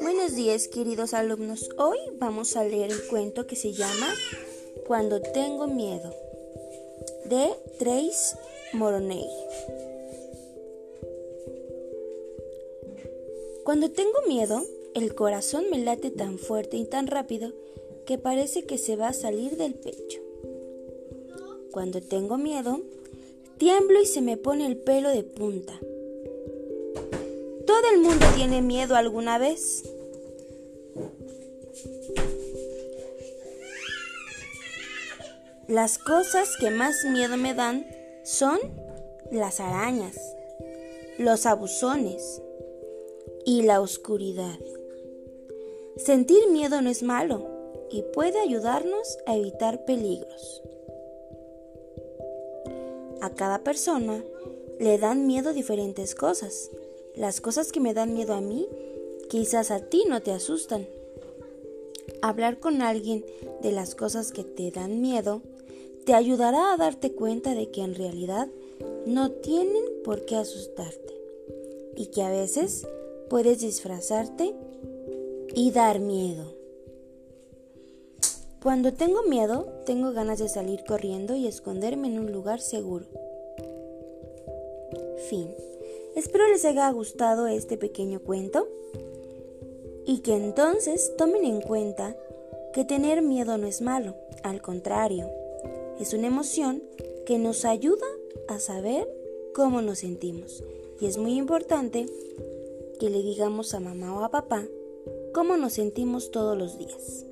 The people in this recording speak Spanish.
Buenos días queridos alumnos. Hoy vamos a leer el cuento que se llama Cuando tengo miedo de Trace Moroney. Cuando tengo miedo, el corazón me late tan fuerte y tan rápido que parece que se va a salir del pecho. Cuando tengo miedo, tiemblo y se me pone el pelo de punta. Todo el mundo tiene miedo alguna vez. Las cosas que más miedo me dan son las arañas, los abusones y la oscuridad. Sentir miedo no es malo y puede ayudarnos a evitar peligros. A cada persona le dan miedo diferentes cosas. Las cosas que me dan miedo a mí, quizás a ti no te asustan. Hablar con alguien de las cosas que te dan miedo te ayudará a darte cuenta de que en realidad no tienen por qué asustarte y que a veces puedes disfrazarte y dar miedo. Cuando tengo miedo, tengo ganas de salir corriendo y esconderme en un lugar seguro. Fin. Espero les haya gustado este pequeño cuento y que entonces tomen en cuenta que tener miedo no es malo, al contrario, es una emoción que nos ayuda a saber cómo nos sentimos. Y es muy importante que le digamos a mamá o a papá cómo nos sentimos todos los días.